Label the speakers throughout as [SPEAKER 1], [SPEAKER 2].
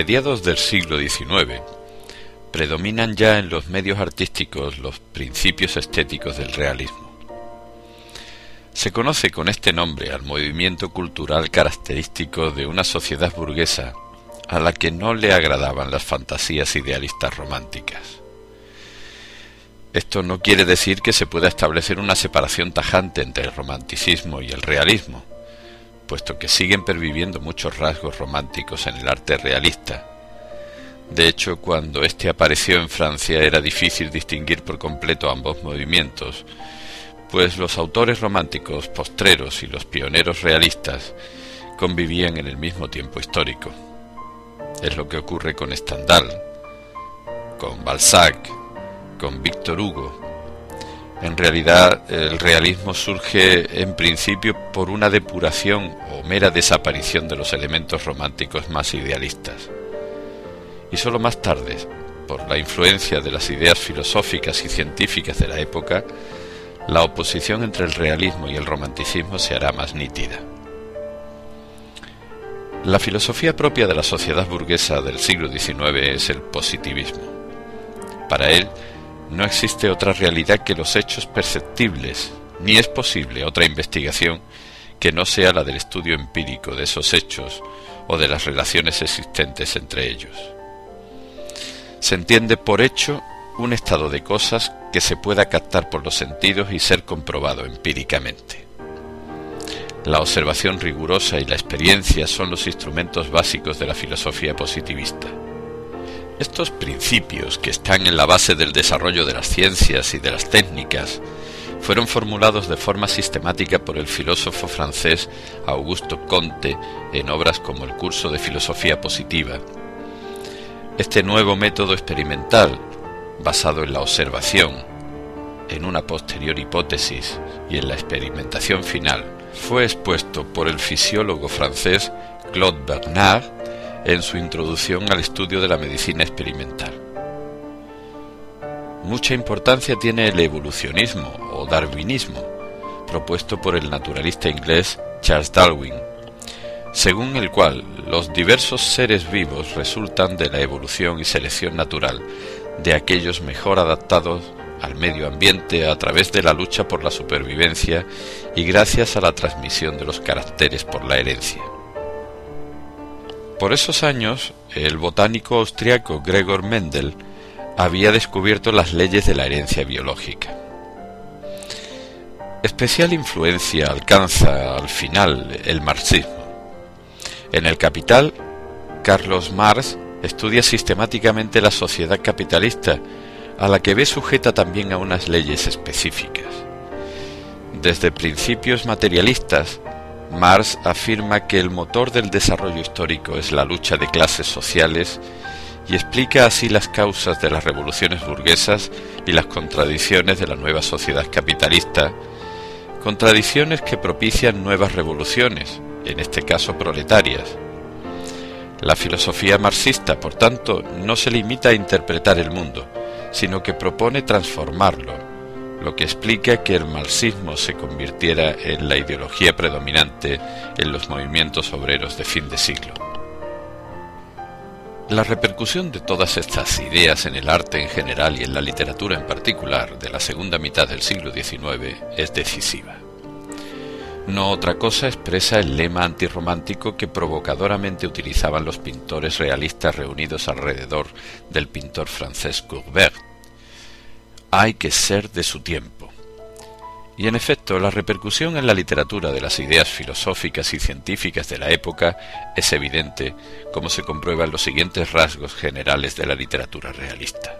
[SPEAKER 1] mediados del siglo XIX, predominan ya en los medios artísticos los principios estéticos del realismo. Se conoce con este nombre al movimiento cultural característico de una sociedad burguesa a la que no le agradaban las fantasías idealistas románticas. Esto no quiere decir que se pueda establecer una separación tajante entre el romanticismo y el realismo, puesto que siguen perviviendo muchos rasgos románticos en el arte realista. De hecho, cuando éste apareció en Francia era difícil distinguir por completo ambos movimientos, pues los autores románticos postreros y los pioneros realistas convivían en el mismo tiempo histórico. Es lo que ocurre con Stendhal, con Balzac, con Víctor Hugo. En realidad, el realismo surge en principio por una depuración o mera desaparición de los elementos románticos más idealistas. Y sólo más tarde, por la influencia de las ideas filosóficas y científicas de la época, la oposición entre el realismo y el romanticismo se hará más nítida. La filosofía propia de la sociedad burguesa del siglo XIX es el positivismo. Para él, no existe otra realidad que los hechos perceptibles, ni es posible otra investigación que no sea la del estudio empírico de esos hechos o de las relaciones existentes entre ellos. Se entiende por hecho un estado de cosas que se pueda captar por los sentidos y ser comprobado empíricamente. La observación rigurosa y la experiencia son los instrumentos básicos de la filosofía positivista. Estos principios, que están en la base del desarrollo de las ciencias y de las técnicas, fueron formulados de forma sistemática por el filósofo francés Augusto Comte en obras como el curso de filosofía positiva. Este nuevo método experimental, basado en la observación, en una posterior hipótesis y en la experimentación final, fue expuesto por el fisiólogo francés Claude Bernard en su introducción al estudio de la medicina experimental. Mucha importancia tiene el evolucionismo o darwinismo, propuesto por el naturalista inglés Charles Darwin, según el cual los diversos seres vivos resultan de la evolución y selección natural de aquellos mejor adaptados al medio ambiente a través de la lucha por la supervivencia y gracias a la transmisión de los caracteres por la herencia. Por esos años, el botánico austriaco Gregor Mendel había descubierto las leyes de la herencia biológica. Especial influencia alcanza al final el marxismo. En el Capital, Carlos Marx estudia sistemáticamente la sociedad capitalista, a la que ve sujeta también a unas leyes específicas. Desde principios materialistas, Marx afirma que el motor del desarrollo histórico es la lucha de clases sociales y explica así las causas de las revoluciones burguesas y las contradicciones de la nueva sociedad capitalista, contradicciones que propician nuevas revoluciones, en este caso proletarias. La filosofía marxista, por tanto, no se limita a interpretar el mundo, sino que propone transformarlo, lo que explica que el marxismo se convirtiera en la ideología predominante en los movimientos obreros de fin de siglo. La repercusión de todas estas ideas en el arte en general y en la literatura en particular de la segunda mitad del siglo XIX es decisiva. No otra cosa expresa el lema antirromántico que provocadoramente utilizaban los pintores realistas reunidos alrededor del pintor francés Courbet, hay que ser de su tiempo. Y en efecto, la repercusión en la literatura de las ideas filosóficas y científicas de la época es evidente, como se comprueba en los siguientes rasgos generales de la literatura realista.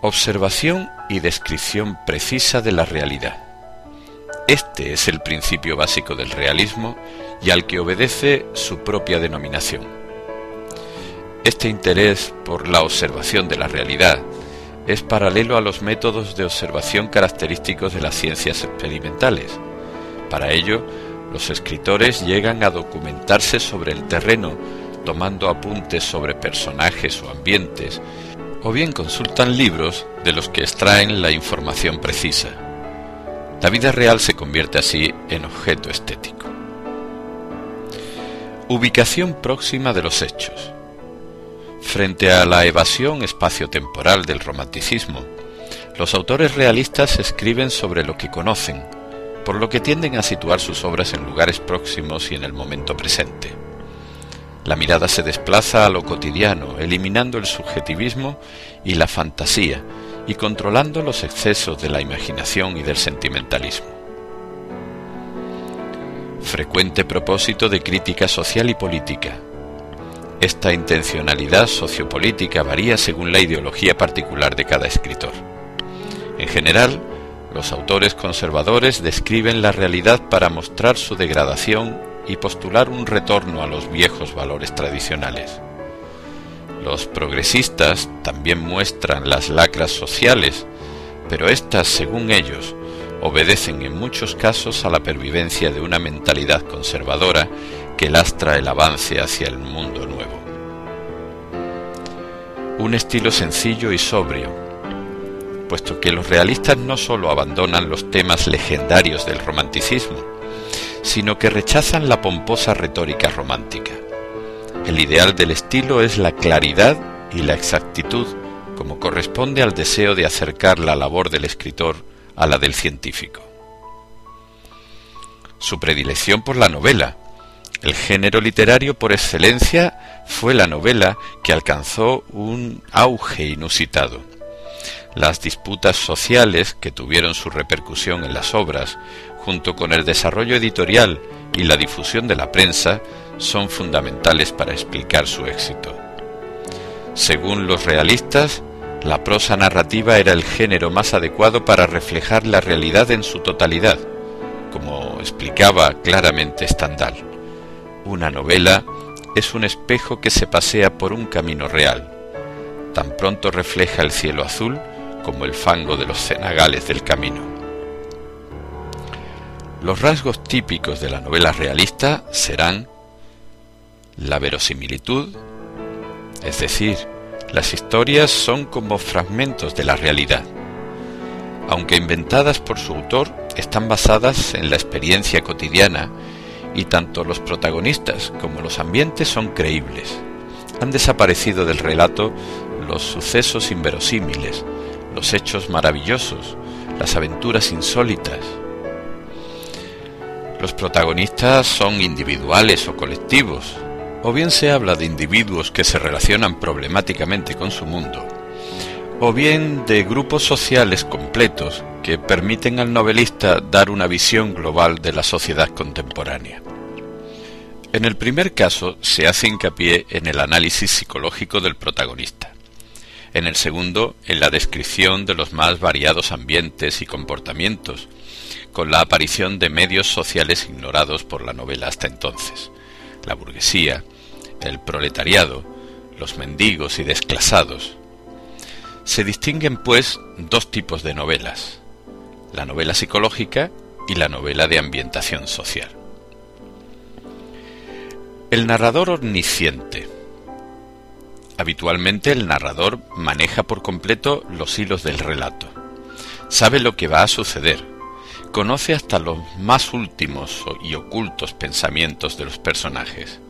[SPEAKER 1] Observación y descripción precisa de la realidad. Este es el principio básico del realismo y al que obedece su propia denominación. Este interés por la observación de la realidad es paralelo a los métodos de observación característicos de las ciencias experimentales. Para ello, los escritores llegan a documentarse sobre el terreno, tomando apuntes sobre personajes o ambientes, o bien consultan libros de los que extraen la información precisa. La vida real se convierte así en objeto estético. Ubicación próxima de los hechos. Frente a la evasión espaciotemporal del romanticismo, los autores realistas escriben sobre lo que conocen, por lo que tienden a situar sus obras en lugares próximos y en el momento presente. La mirada se desplaza a lo cotidiano, eliminando el subjetivismo y la fantasía, y controlando los excesos de la imaginación y del sentimentalismo. Frecuente propósito de crítica social y política. Esta intencionalidad sociopolítica varía según la ideología particular de cada escritor. En general, los autores conservadores describen la realidad para mostrar su degradación y postular un retorno a los viejos valores tradicionales. Los progresistas también muestran las lacras sociales, pero éstas, según ellos, obedecen en muchos casos a la pervivencia de una mentalidad conservadora que lastra el avance hacia el mundo nuevo. Un estilo sencillo y sobrio, puesto que los realistas no sólo abandonan los temas legendarios del romanticismo, sino que rechazan la pomposa retórica romántica. El ideal del estilo es la claridad y la exactitud, como corresponde al deseo de acercar la labor del escritor a la del científico. Su predilección por la novela, el género literario por excelencia, fue la novela que alcanzó un auge inusitado. Las disputas sociales que tuvieron su repercusión en las obras, junto con el desarrollo editorial y la difusión de la prensa, son fundamentales para explicar su éxito. Según los realistas, la prosa narrativa era el género más adecuado para reflejar la realidad en su totalidad, como explicaba claramente Stendhal. Una novela es un espejo que se pasea por un camino real. Tan pronto refleja el cielo azul como el fango de los cenagales del camino. Los rasgos típicos de la novela realista serán la verosimilitud, es decir, las historias son como fragmentos de la realidad. Aunque inventadas por su autor, están basadas en la experiencia cotidiana y tanto los protagonistas como los ambientes son creíbles. Han desaparecido del relato los sucesos inverosímiles, los hechos maravillosos, las aventuras insólitas. Los protagonistas son individuales o colectivos, o bien se habla de individuos que se relacionan problemáticamente con su mundo, o bien de grupos sociales completos que permiten al novelista dar una visión global de la sociedad contemporánea. En el primer caso se hace hincapié en el análisis psicológico del protagonista. En el segundo, en la descripción de los más variados ambientes y comportamientos, con la aparición de medios sociales ignorados por la novela hasta entonces la burguesía, el proletariado, los mendigos y desclasados. Se distinguen, pues, dos tipos de novelas, la novela psicológica y la novela de ambientación social. El narrador omnisciente. Habitualmente el narrador maneja por completo los hilos del relato. Sabe lo que va a suceder, conoce hasta los más últimos y ocultos pensamientos de los personajes.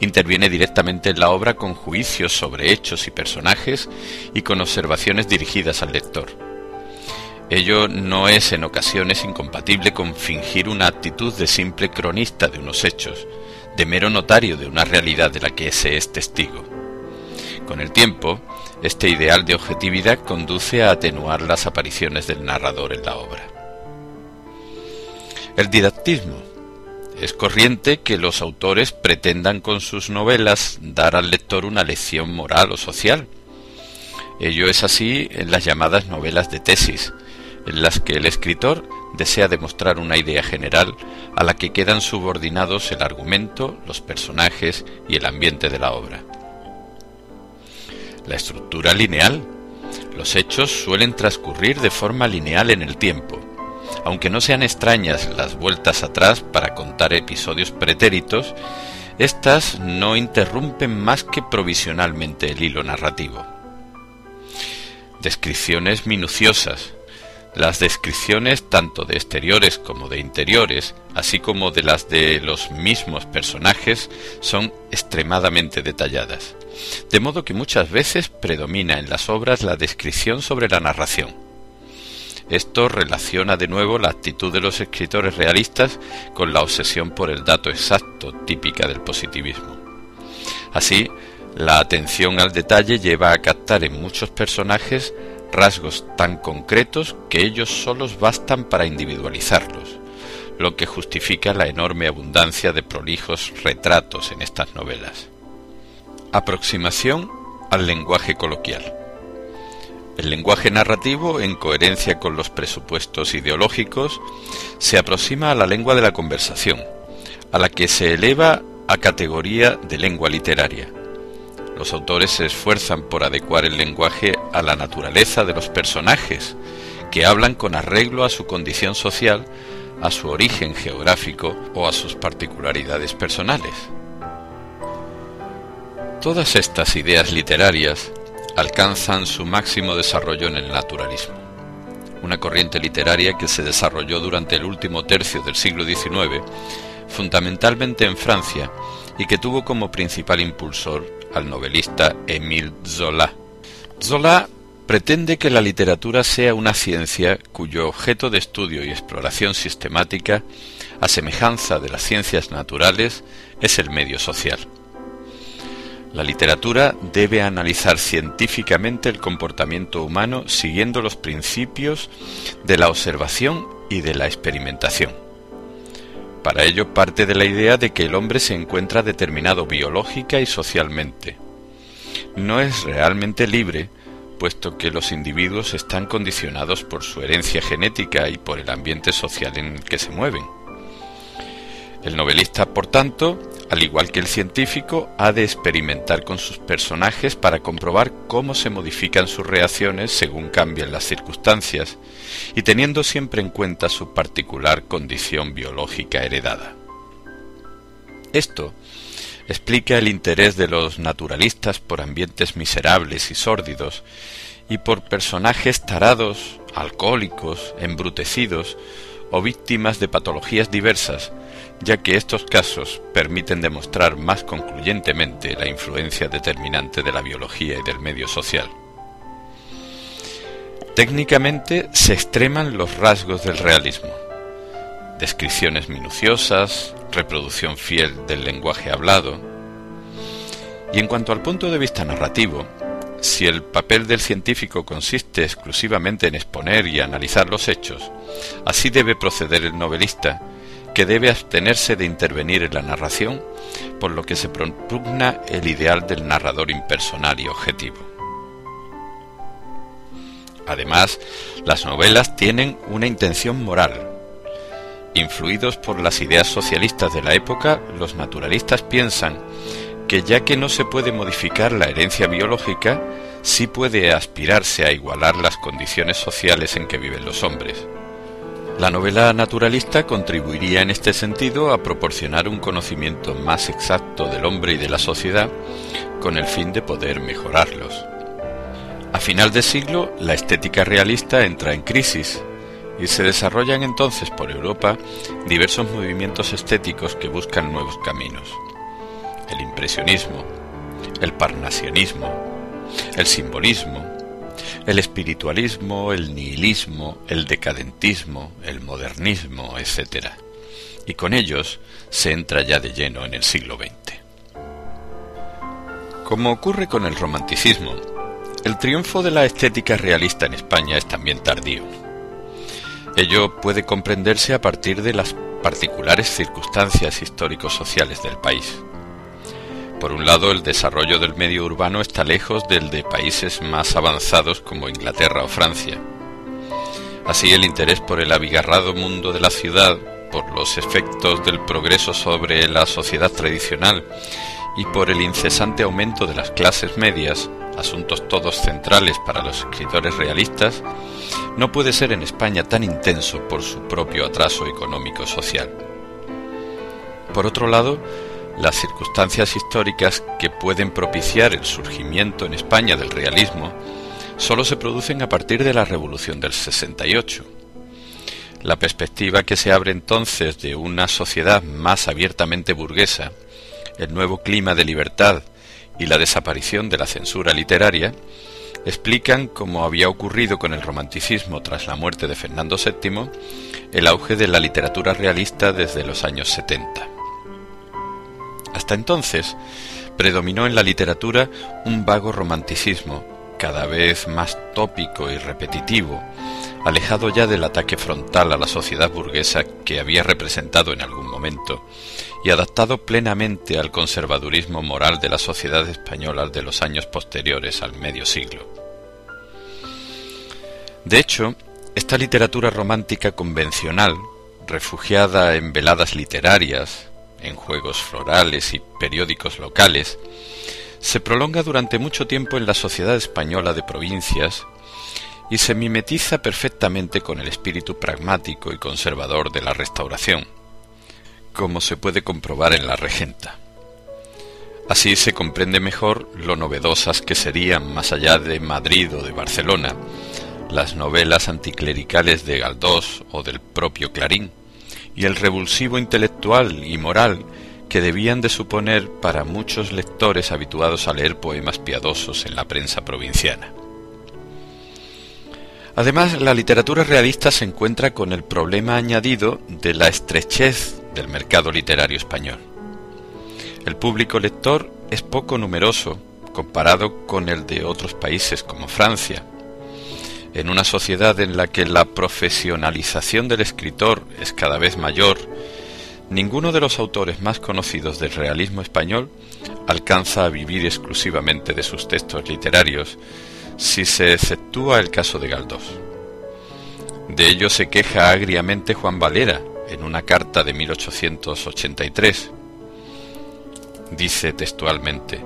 [SPEAKER 1] Interviene directamente en la obra con juicios sobre hechos y personajes y con observaciones dirigidas al lector. Ello no es en ocasiones incompatible con fingir una actitud de simple cronista de unos hechos, de mero notario de una realidad de la que se es testigo. Con el tiempo, este ideal de objetividad conduce a atenuar las apariciones del narrador en la obra. El didactismo. Es corriente que los autores pretendan con sus novelas dar al lector una lección moral o social. Ello es así en las llamadas novelas de tesis, en las que el escritor desea demostrar una idea general a la que quedan subordinados el argumento, los personajes y el ambiente de la obra. La estructura lineal. Los hechos suelen transcurrir de forma lineal en el tiempo, aunque no sean extrañas las vueltas atrás para contar episodios pretéritos, éstas no interrumpen más que provisionalmente el hilo narrativo. Descripciones minuciosas. Las descripciones tanto de exteriores como de interiores, así como de las de los mismos personajes, son extremadamente detalladas, de modo que muchas veces predomina en las obras la descripción sobre la narración. Esto relaciona de nuevo la actitud de los escritores realistas con la obsesión por el dato exacto, típica del positivismo. Así, la atención al detalle lleva a captar en muchos personajes rasgos tan concretos que ellos solos bastan para individualizarlos, lo que justifica la enorme abundancia de prolijos retratos en estas novelas. Aproximación al lenguaje coloquial. El lenguaje narrativo, en coherencia con los presupuestos ideológicos, se aproxima a la lengua de la conversación, a la que se eleva a categoría de lengua literaria los autores se esfuerzan por adecuar el lenguaje a la naturaleza de los personajes, que hablan con arreglo a su condición social, a su origen geográfico o a sus particularidades personales. Todas estas ideas literarias alcanzan su máximo desarrollo en el naturalismo, una corriente literaria que se desarrolló durante el último tercio del siglo XIX, fundamentalmente en Francia, y que tuvo como principal impulsor al novelista Émile Zola. Zola pretende que la literatura sea una ciencia cuyo objeto de estudio y exploración sistemática, a semejanza de las ciencias naturales, es el medio social. La literatura debe analizar científicamente el comportamiento humano siguiendo los principios de la observación y de la experimentación. Para ello parte de la idea de que el hombre se encuentra determinado biológica y socialmente. No es realmente libre, puesto que los individuos están condicionados por su herencia genética y por el ambiente social en el que se mueven. El novelista, por tanto, al igual que el científico, ha de experimentar con sus personajes para comprobar cómo se modifican sus reacciones según cambian las circunstancias, y teniendo siempre en cuenta su particular condición biológica heredada. Esto explica el interés de los naturalistas por ambientes miserables y sórdidos, y por personajes tarados, alcohólicos, embrutecidos, o víctimas de patologías diversas, ya que estos casos permiten demostrar más concluyentemente la influencia determinante de la biología y del medio social. Técnicamente se extreman los rasgos del realismo. Descripciones minuciosas, reproducción fiel del lenguaje hablado. Y en cuanto al punto de vista narrativo, si el papel del científico consiste exclusivamente en exponer y analizar los hechos, así debe proceder el novelista, que debe abstenerse de intervenir en la narración, por lo que se propugna el ideal del narrador impersonal y objetivo. Además, las novelas tienen una intención moral. Influidos por las ideas socialistas de la época, los naturalistas piensan que ya que no se puede modificar la herencia biológica, sí puede aspirarse a igualar las condiciones sociales en que viven los hombres. La novela naturalista contribuiría en este sentido a proporcionar un conocimiento más exacto del hombre y de la sociedad con el fin de poder mejorarlos. A final de siglo, la estética realista entra en crisis y se desarrollan entonces por Europa diversos movimientos estéticos que buscan nuevos caminos. El impresionismo, el parnasionismo, el simbolismo, el espiritualismo, el nihilismo, el decadentismo, el modernismo, etc. Y con ellos se entra ya de lleno en el siglo XX. Como ocurre con el romanticismo, el triunfo de la estética realista en España es también tardío. Ello puede comprenderse a partir de las particulares circunstancias históricos-sociales del país. Por un lado, el desarrollo del medio urbano está lejos del de países más avanzados como Inglaterra o Francia. Así, el interés por el abigarrado mundo de la ciudad, por los efectos del progreso sobre la sociedad tradicional y por el incesante aumento de las clases medias, asuntos todos centrales para los escritores realistas, no puede ser en España tan intenso por su propio atraso económico-social. Por otro lado, las circunstancias históricas que pueden propiciar el surgimiento en España del realismo solo se producen a partir de la Revolución del 68. La perspectiva que se abre entonces de una sociedad más abiertamente burguesa, el nuevo clima de libertad y la desaparición de la censura literaria, explican, como había ocurrido con el romanticismo tras la muerte de Fernando VII, el auge de la literatura realista desde los años 70. Hasta entonces, predominó en la literatura un vago romanticismo, cada vez más tópico y repetitivo, alejado ya del ataque frontal a la sociedad burguesa que había representado en algún momento, y adaptado plenamente al conservadurismo moral de la sociedad española de los años posteriores al medio siglo. De hecho, esta literatura romántica convencional, refugiada en veladas literarias, en juegos florales y periódicos locales, se prolonga durante mucho tiempo en la sociedad española de provincias y se mimetiza perfectamente con el espíritu pragmático y conservador de la Restauración, como se puede comprobar en la regenta. Así se comprende mejor lo novedosas que serían, más allá de Madrid o de Barcelona, las novelas anticlericales de Galdós o del propio Clarín, y el revulsivo intelectual y moral que debían de suponer para muchos lectores habituados a leer poemas piadosos en la prensa provinciana. Además, la literatura realista se encuentra con el problema añadido de la estrechez del mercado literario español. El público lector es poco numeroso comparado con el de otros países como Francia, en una sociedad en la que la profesionalización del escritor es cada vez mayor, ninguno de los autores más conocidos del realismo español alcanza a vivir exclusivamente de sus textos literarios, si se exceptúa el caso de Galdós. De ello se queja agriamente Juan Valera en una carta de 1883. Dice textualmente,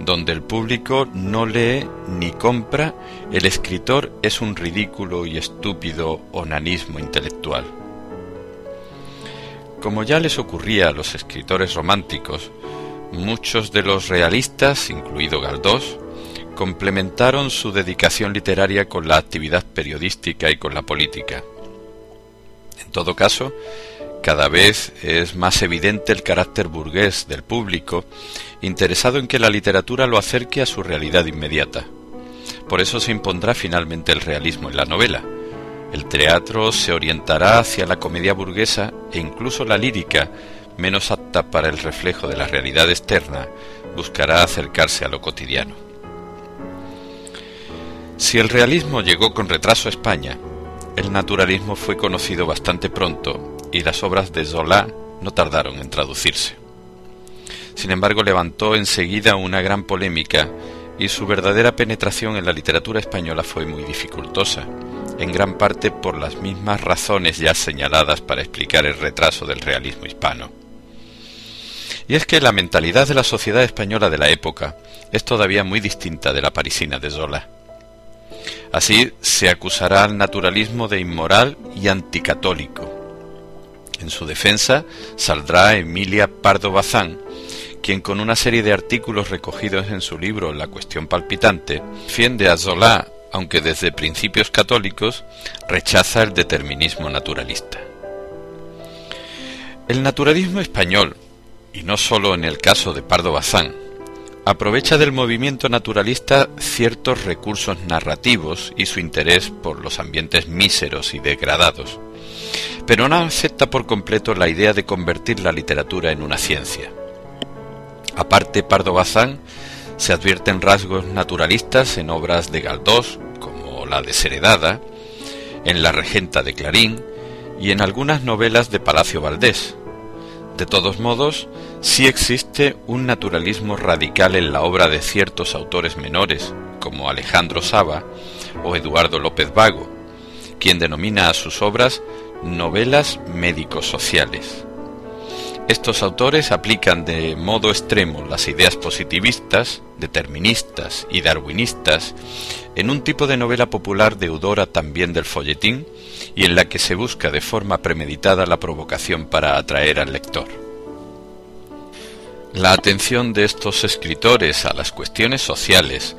[SPEAKER 1] donde el público no lee ni compra, el escritor es un ridículo y estúpido onanismo intelectual. Como ya les ocurría a los escritores románticos, muchos de los realistas, incluido Galdós, complementaron su dedicación literaria con la actividad periodística y con la política. En todo caso, cada vez es más evidente el carácter burgués del público, interesado en que la literatura lo acerque a su realidad inmediata. Por eso se impondrá finalmente el realismo en la novela. El teatro se orientará hacia la comedia burguesa e incluso la lírica, menos apta para el reflejo de la realidad externa, buscará acercarse a lo cotidiano. Si el realismo llegó con retraso a España, el naturalismo fue conocido bastante pronto y las obras de Zola no tardaron en traducirse. Sin embargo, levantó enseguida una gran polémica y su verdadera penetración en la literatura española fue muy dificultosa, en gran parte por las mismas razones ya señaladas para explicar el retraso del realismo hispano. Y es que la mentalidad de la sociedad española de la época es todavía muy distinta de la parisina de Zola. Así se acusará al naturalismo de inmoral y anticatólico, en su defensa saldrá Emilia Pardo Bazán, quien con una serie de artículos recogidos en su libro La cuestión palpitante, defiende a Zola, aunque desde principios católicos, rechaza el determinismo naturalista. El naturalismo español, y no sólo en el caso de Pardo Bazán, aprovecha del movimiento naturalista ciertos recursos narrativos y su interés por los ambientes míseros y degradados, pero no acepta por completo la idea de convertir la literatura en una ciencia. Aparte, Pardo Bazán se advierten rasgos naturalistas en obras de Galdós, como la Desheredada, en La Regenta de Clarín y en algunas novelas de Palacio Valdés. De todos modos, sí existe un naturalismo radical en la obra de ciertos autores menores, como Alejandro Saba o Eduardo López Vago, quien denomina a sus obras novelas médico-sociales. Estos autores aplican de modo extremo las ideas positivistas, deterministas y darwinistas en un tipo de novela popular deudora también del folletín y en la que se busca de forma premeditada la provocación para atraer al lector. La atención de estos escritores a las cuestiones sociales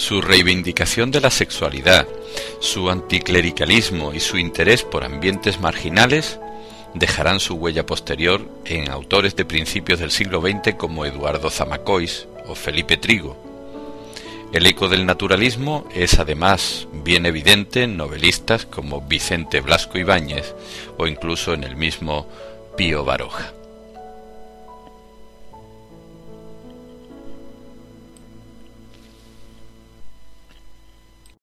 [SPEAKER 1] Su reivindicación de la sexualidad, su anticlericalismo y su interés por ambientes marginales dejarán su huella posterior en autores de principios del siglo XX como Eduardo Zamacois o Felipe Trigo. El eco del naturalismo es además bien evidente en novelistas como Vicente Blasco Ibáñez o incluso en el mismo Pío Baroja.